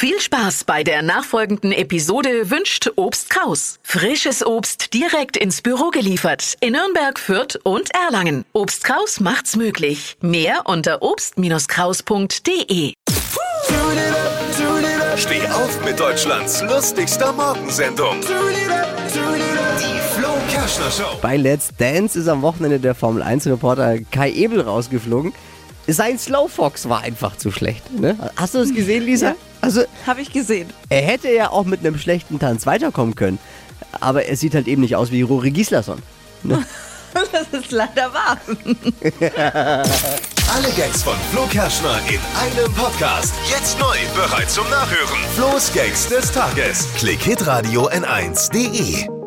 Viel Spaß bei der nachfolgenden Episode wünscht Obst Kraus. Frisches Obst direkt ins Büro geliefert in Nürnberg, Fürth und Erlangen. Obst Kraus macht's möglich. Mehr unter obst-kraus.de. Steh auf mit Deutschlands lustigster Morgensendung. Die Flo Kerschner Show. Bei Let's Dance ist am Wochenende der Formel 1 Reporter Kai Ebel rausgeflogen. Sein Slowfox war einfach zu schlecht. Ne? Hast du es gesehen, Lisa? Ja. Also, Habe ich gesehen. er hätte ja auch mit einem schlechten Tanz weiterkommen können. Aber er sieht halt eben nicht aus wie Rory Gislason. Das ist leider wahr. Alle Gags von Flo Kerschner in einem Podcast. Jetzt neu, bereit zum Nachhören. Flo's Gags des Tages. Klick Hitradio N1.de.